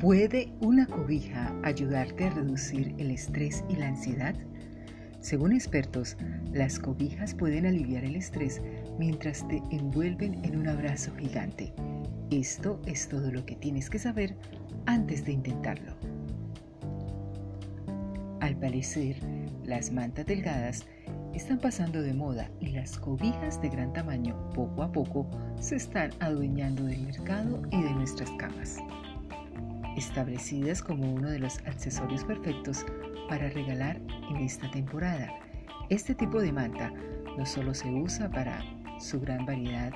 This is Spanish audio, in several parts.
¿Puede una cobija ayudarte a reducir el estrés y la ansiedad? Según expertos, las cobijas pueden aliviar el estrés mientras te envuelven en un abrazo gigante. Esto es todo lo que tienes que saber antes de intentarlo. Al parecer, las mantas delgadas están pasando de moda y las cobijas de gran tamaño poco a poco se están adueñando del mercado y de nuestras camas. Establecidas como uno de los accesorios perfectos para regalar en esta temporada, este tipo de manta no solo se usa para su gran variedad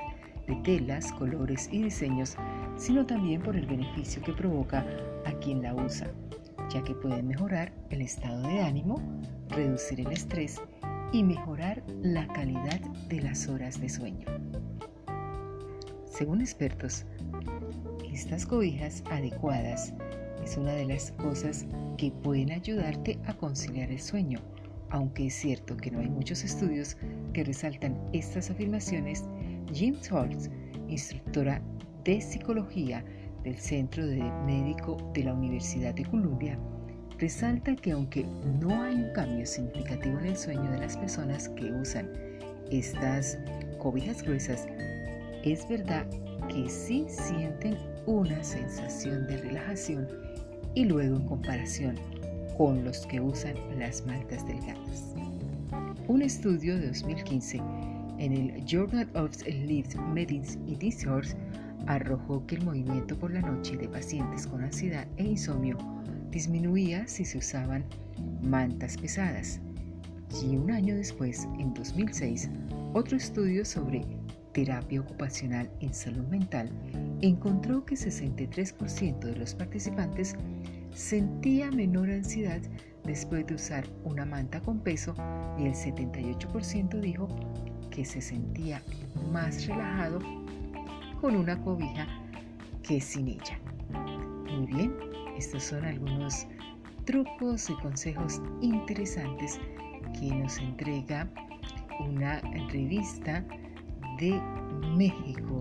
de telas, colores y diseños, sino también por el beneficio que provoca a quien la usa, ya que puede mejorar el estado de ánimo, reducir el estrés y mejorar la calidad de las horas de sueño. Según expertos, estas cobijas adecuadas es una de las cosas que pueden ayudarte a conciliar el sueño, aunque es cierto que no hay muchos estudios que resaltan estas afirmaciones, Jim Toltz, instructora de psicología del Centro de Médico de la Universidad de Columbia, resalta que aunque no hay un cambio significativo en el sueño de las personas que usan estas cobijas gruesas, es verdad que sí sienten una sensación de relajación y luego en comparación con los que usan las mantas delgadas. Un estudio de 2015 en el Journal of Sleep Medicine Disorders arrojó que el movimiento por la noche de pacientes con ansiedad e insomnio disminuía si se usaban mantas pesadas. Y un año después, en 2006, otro estudio sobre terapia ocupacional en salud mental encontró que 63% de los participantes sentía menor ansiedad después de usar una manta con peso y el 78% dijo que se sentía más relajado con una cobija que sin ella. Muy bien, estos son algunos trucos y consejos interesantes que nos entrega una revista de México.